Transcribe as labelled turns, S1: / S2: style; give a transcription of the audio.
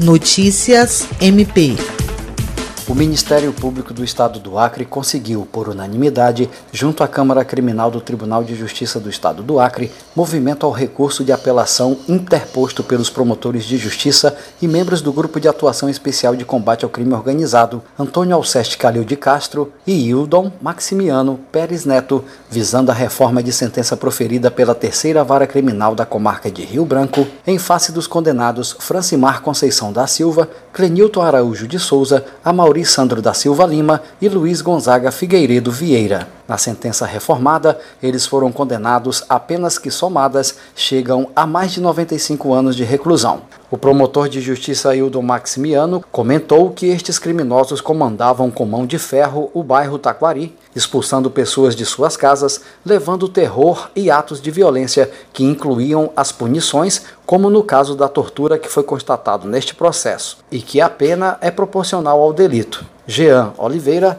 S1: Notícias MP
S2: o Ministério Público do Estado do Acre conseguiu, por unanimidade, junto à Câmara Criminal do Tribunal de Justiça do Estado do Acre, movimento ao recurso de apelação interposto pelos promotores de justiça e membros do Grupo de Atuação Especial de Combate ao Crime Organizado, Antônio Alceste Calil de Castro e Hildon Maximiano Pérez Neto, visando a reforma de sentença proferida pela Terceira Vara Criminal da Comarca de Rio Branco, em face dos condenados Francimar Conceição da Silva, Clenilton Araújo de Souza, Amaury Sandro da Silva Lima e Luiz Gonzaga Figueiredo Vieira. Na sentença reformada, eles foram condenados a penas que somadas chegam a mais de 95 anos de reclusão. O promotor de justiça Hildo Maximiano comentou que estes criminosos comandavam com mão de ferro o bairro Taquari, expulsando pessoas de suas casas, levando terror e atos de violência que incluíam as punições, como no caso da tortura que foi constatado neste processo, e que a pena é proporcional ao delito. Jean Oliveira,